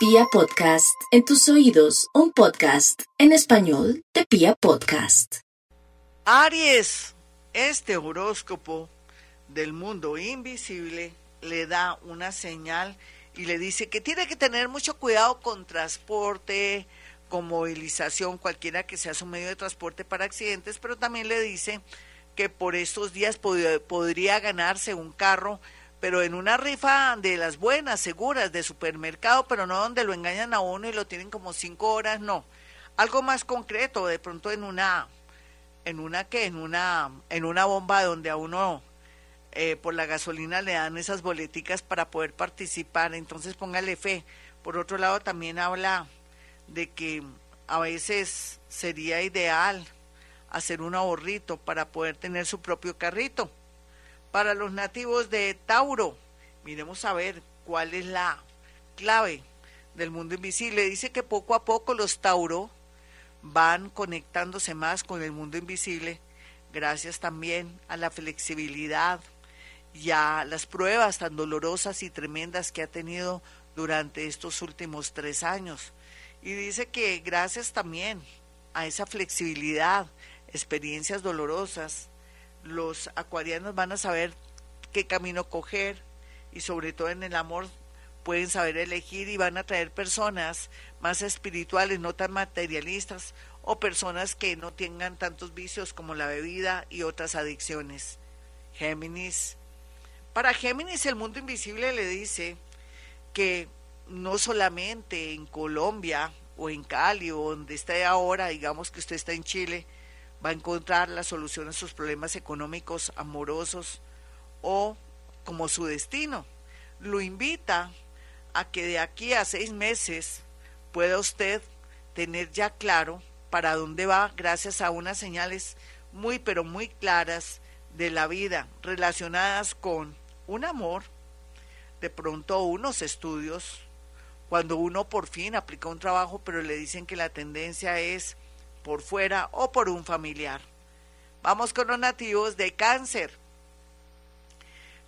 Pia Podcast, en tus oídos, un podcast en español de Pia Podcast. Aries, este horóscopo del mundo invisible le da una señal y le dice que tiene que tener mucho cuidado con transporte, con movilización, cualquiera que sea su medio de transporte para accidentes, pero también le dice que por estos días podría ganarse un carro, pero en una rifa de las buenas, seguras, de supermercado, pero no donde lo engañan a uno y lo tienen como cinco horas, no. Algo más concreto, de pronto en una, en una que, en una, en una bomba donde a uno eh, por la gasolina le dan esas boleticas para poder participar, entonces póngale fe. Por otro lado, también habla de que a veces sería ideal hacer un ahorrito para poder tener su propio carrito. Para los nativos de Tauro, miremos a ver cuál es la clave del mundo invisible. Dice que poco a poco los Tauro van conectándose más con el mundo invisible, gracias también a la flexibilidad y a las pruebas tan dolorosas y tremendas que ha tenido durante estos últimos tres años. Y dice que gracias también a esa flexibilidad, experiencias dolorosas, los acuarianos van a saber qué camino coger y sobre todo en el amor pueden saber elegir y van a traer personas más espirituales, no tan materialistas o personas que no tengan tantos vicios como la bebida y otras adicciones. Géminis. Para Géminis el mundo invisible le dice que no solamente en Colombia o en Cali o donde esté ahora, digamos que usted está en Chile, va a encontrar la solución a sus problemas económicos, amorosos o como su destino. Lo invita a que de aquí a seis meses pueda usted tener ya claro para dónde va gracias a unas señales muy pero muy claras de la vida relacionadas con un amor, de pronto unos estudios, cuando uno por fin aplica un trabajo, pero le dicen que la tendencia es por fuera o por un familiar. Vamos con los nativos de cáncer.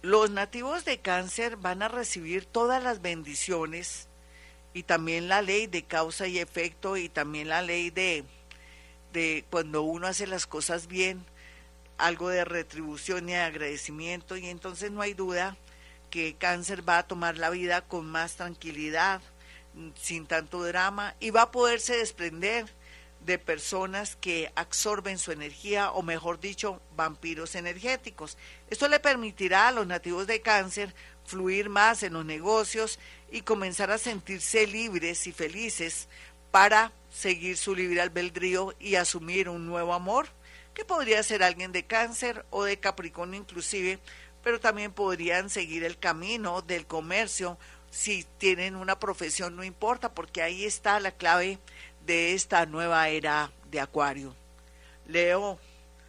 Los nativos de cáncer van a recibir todas las bendiciones y también la ley de causa y efecto y también la ley de, de cuando uno hace las cosas bien, algo de retribución y agradecimiento y entonces no hay duda que cáncer va a tomar la vida con más tranquilidad, sin tanto drama y va a poderse desprender de personas que absorben su energía o mejor dicho, vampiros energéticos. Esto le permitirá a los nativos de cáncer fluir más en los negocios y comenzar a sentirse libres y felices para seguir su libre albedrío y asumir un nuevo amor, que podría ser alguien de cáncer o de Capricornio inclusive, pero también podrían seguir el camino del comercio si tienen una profesión, no importa, porque ahí está la clave de esta nueva era de Acuario. Leo,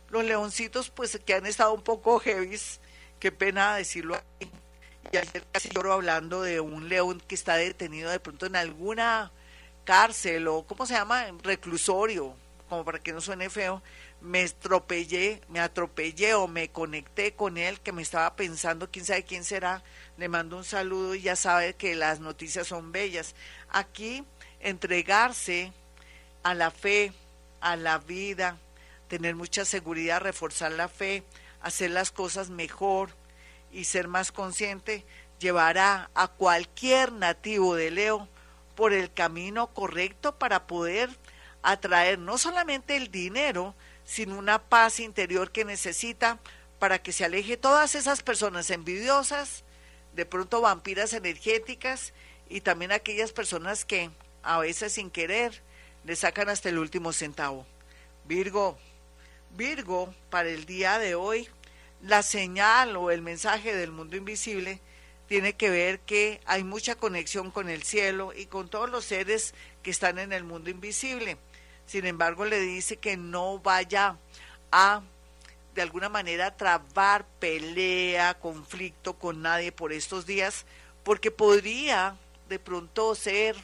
los leoncitos pues que han estado un poco heavies, qué pena decirlo. Y ayer casi lloro hablando de un león que está detenido de pronto en alguna cárcel o, ¿cómo se llama? Reclusorio, como para que no suene feo. Me atropellé, me atropellé o me conecté con él que me estaba pensando, quién sabe quién será, le mando un saludo y ya sabe que las noticias son bellas. Aquí entregarse a la fe, a la vida, tener mucha seguridad, reforzar la fe, hacer las cosas mejor y ser más consciente, llevará a cualquier nativo de Leo por el camino correcto para poder atraer no solamente el dinero, sino una paz interior que necesita para que se aleje todas esas personas envidiosas, de pronto vampiras energéticas y también aquellas personas que a veces sin querer le sacan hasta el último centavo. Virgo, Virgo, para el día de hoy, la señal o el mensaje del mundo invisible tiene que ver que hay mucha conexión con el cielo y con todos los seres que están en el mundo invisible. Sin embargo, le dice que no vaya a de alguna manera trabar pelea, conflicto con nadie por estos días, porque podría de pronto ser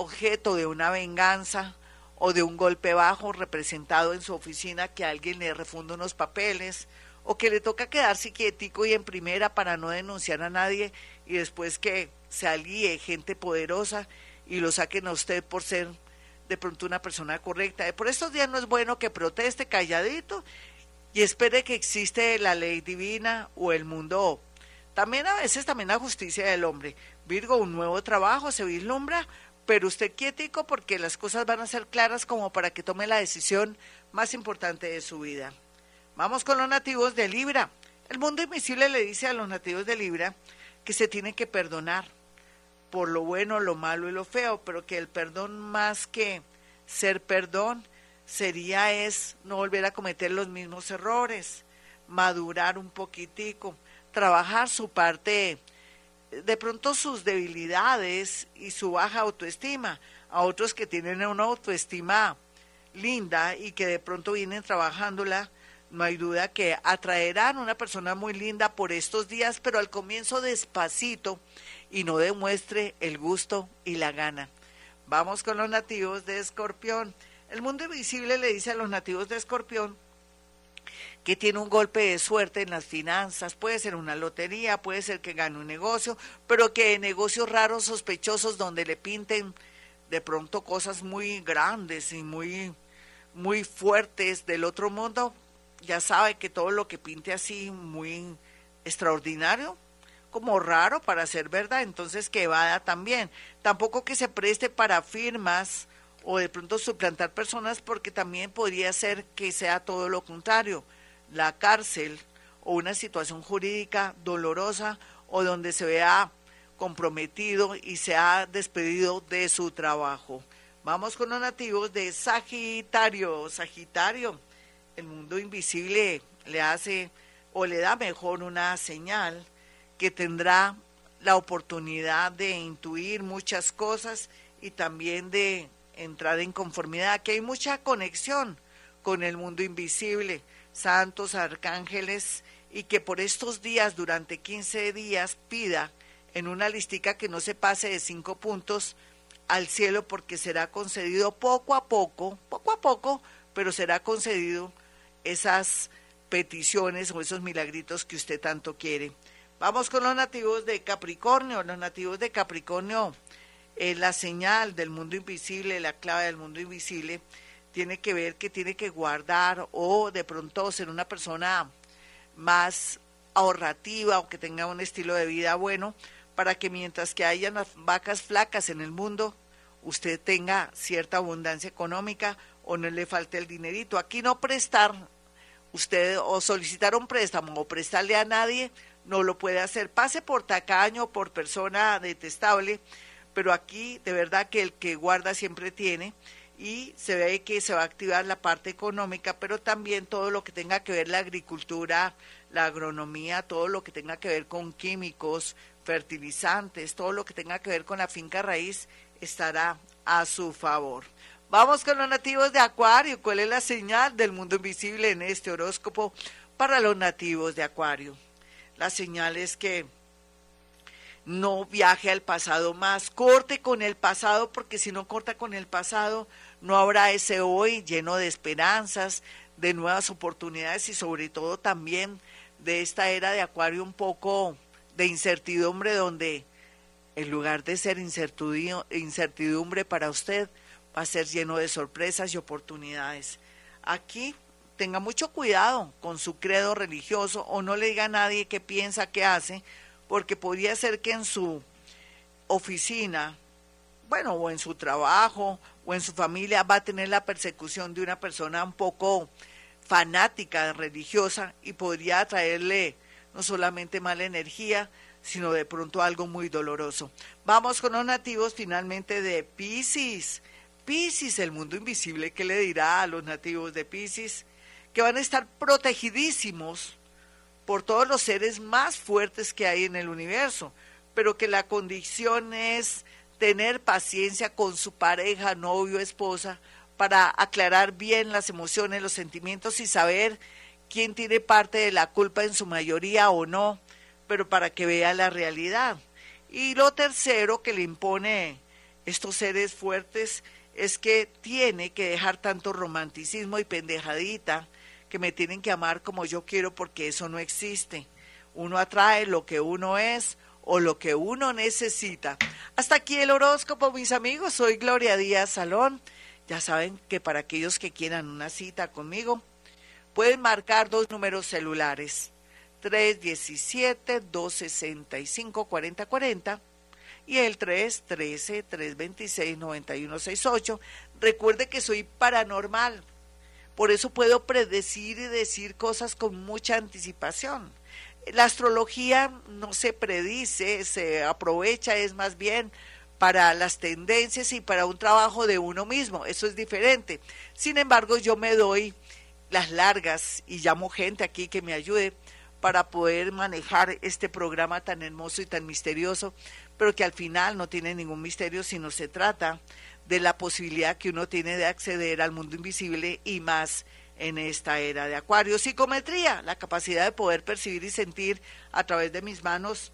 objeto de una venganza o de un golpe bajo representado en su oficina que alguien le refunda unos papeles o que le toca quedarse quietico y en primera para no denunciar a nadie y después que se alíe gente poderosa y lo saquen a usted por ser de pronto una persona correcta. Por estos días no es bueno que proteste calladito y espere que existe la ley divina o el mundo. También a veces también la justicia del hombre. Virgo, un nuevo trabajo se vislumbra, pero usted quietico porque las cosas van a ser claras como para que tome la decisión más importante de su vida. Vamos con los nativos de Libra. El mundo invisible le dice a los nativos de Libra que se tiene que perdonar por lo bueno, lo malo y lo feo, pero que el perdón más que ser perdón sería es no volver a cometer los mismos errores, madurar un poquitico, trabajar su parte, de pronto sus debilidades y su baja autoestima, a otros que tienen una autoestima linda y que de pronto vienen trabajándola, no hay duda que atraerán una persona muy linda por estos días, pero al comienzo despacito y no demuestre el gusto y la gana. Vamos con los nativos de Escorpión. El mundo invisible le dice a los nativos de Escorpión que tiene un golpe de suerte en las finanzas, puede ser una lotería, puede ser que gane un negocio, pero que negocios raros, sospechosos, donde le pinten de pronto cosas muy grandes y muy, muy fuertes del otro mundo, ya sabe que todo lo que pinte así muy extraordinario, como raro para ser verdad, entonces que vaya también. Tampoco que se preste para firmas o de pronto suplantar personas porque también podría ser que sea todo lo contrario, la cárcel o una situación jurídica dolorosa o donde se vea comprometido y se ha despedido de su trabajo. Vamos con los nativos de Sagitario. Sagitario, el mundo invisible le hace o le da mejor una señal que tendrá la oportunidad de intuir muchas cosas y también de entrar en conformidad, que hay mucha conexión con el mundo invisible, santos, arcángeles, y que por estos días, durante 15 días, pida en una listica que no se pase de cinco puntos al cielo porque será concedido poco a poco, poco a poco, pero será concedido esas peticiones o esos milagritos que usted tanto quiere. Vamos con los nativos de Capricornio. Los nativos de Capricornio, eh, la señal del mundo invisible, la clave del mundo invisible, tiene que ver que tiene que guardar o de pronto ser una persona más ahorrativa o que tenga un estilo de vida bueno para que mientras que hayan las vacas flacas en el mundo, usted tenga cierta abundancia económica o no le falte el dinerito. Aquí no prestar, usted o solicitar un préstamo o prestarle a nadie, no lo puede hacer. Pase por tacaño, por persona detestable, pero aquí de verdad que el que guarda siempre tiene y se ve que se va a activar la parte económica, pero también todo lo que tenga que ver la agricultura, la agronomía, todo lo que tenga que ver con químicos, fertilizantes, todo lo que tenga que ver con la finca raíz estará a su favor. Vamos con los nativos de Acuario. ¿Cuál es la señal del mundo invisible en este horóscopo para los nativos de Acuario? La señal es que no viaje al pasado más, corte con el pasado, porque si no corta con el pasado, no habrá ese hoy lleno de esperanzas, de nuevas oportunidades y sobre todo también de esta era de Acuario un poco de incertidumbre, donde en lugar de ser incertidumbre para usted, va a ser lleno de sorpresas y oportunidades. Aquí tenga mucho cuidado con su credo religioso o no le diga a nadie qué piensa, qué hace, porque podría ser que en su oficina, bueno, o en su trabajo, o en su familia va a tener la persecución de una persona un poco fanática, religiosa, y podría traerle no solamente mala energía, sino de pronto algo muy doloroso. Vamos con los nativos finalmente de Pisces. Pisces, el mundo invisible, ¿qué le dirá a los nativos de Pisces? que van a estar protegidísimos por todos los seres más fuertes que hay en el universo, pero que la condición es tener paciencia con su pareja, novio, esposa, para aclarar bien las emociones, los sentimientos y saber quién tiene parte de la culpa en su mayoría o no, pero para que vea la realidad. Y lo tercero que le impone estos seres fuertes es que tiene que dejar tanto romanticismo y pendejadita que me tienen que amar como yo quiero porque eso no existe. Uno atrae lo que uno es o lo que uno necesita. Hasta aquí el horóscopo, mis amigos. Soy Gloria Díaz Salón. Ya saben que para aquellos que quieran una cita conmigo, pueden marcar dos números celulares. 317-265-4040 y el 313-326-9168. Recuerde que soy paranormal, por eso puedo predecir y decir cosas con mucha anticipación. La astrología no se predice, se aprovecha, es más bien para las tendencias y para un trabajo de uno mismo. Eso es diferente. Sin embargo, yo me doy las largas y llamo gente aquí que me ayude para poder manejar este programa tan hermoso y tan misterioso, pero que al final no tiene ningún misterio, sino se trata de la posibilidad que uno tiene de acceder al mundo invisible y más en esta era de Acuario. Psicometría, la capacidad de poder percibir y sentir a través de mis manos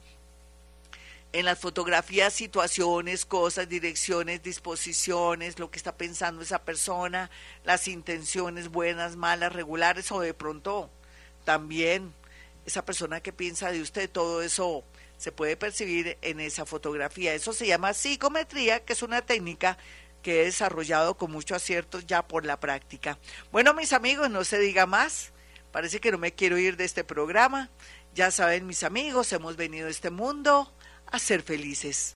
en las fotografías situaciones, cosas, direcciones, disposiciones, lo que está pensando esa persona, las intenciones buenas, malas, regulares o de pronto también esa persona que piensa de usted, todo eso se puede percibir en esa fotografía. Eso se llama psicometría, que es una técnica que he desarrollado con mucho acierto ya por la práctica. Bueno, mis amigos, no se diga más. Parece que no me quiero ir de este programa. Ya saben, mis amigos, hemos venido a este mundo a ser felices.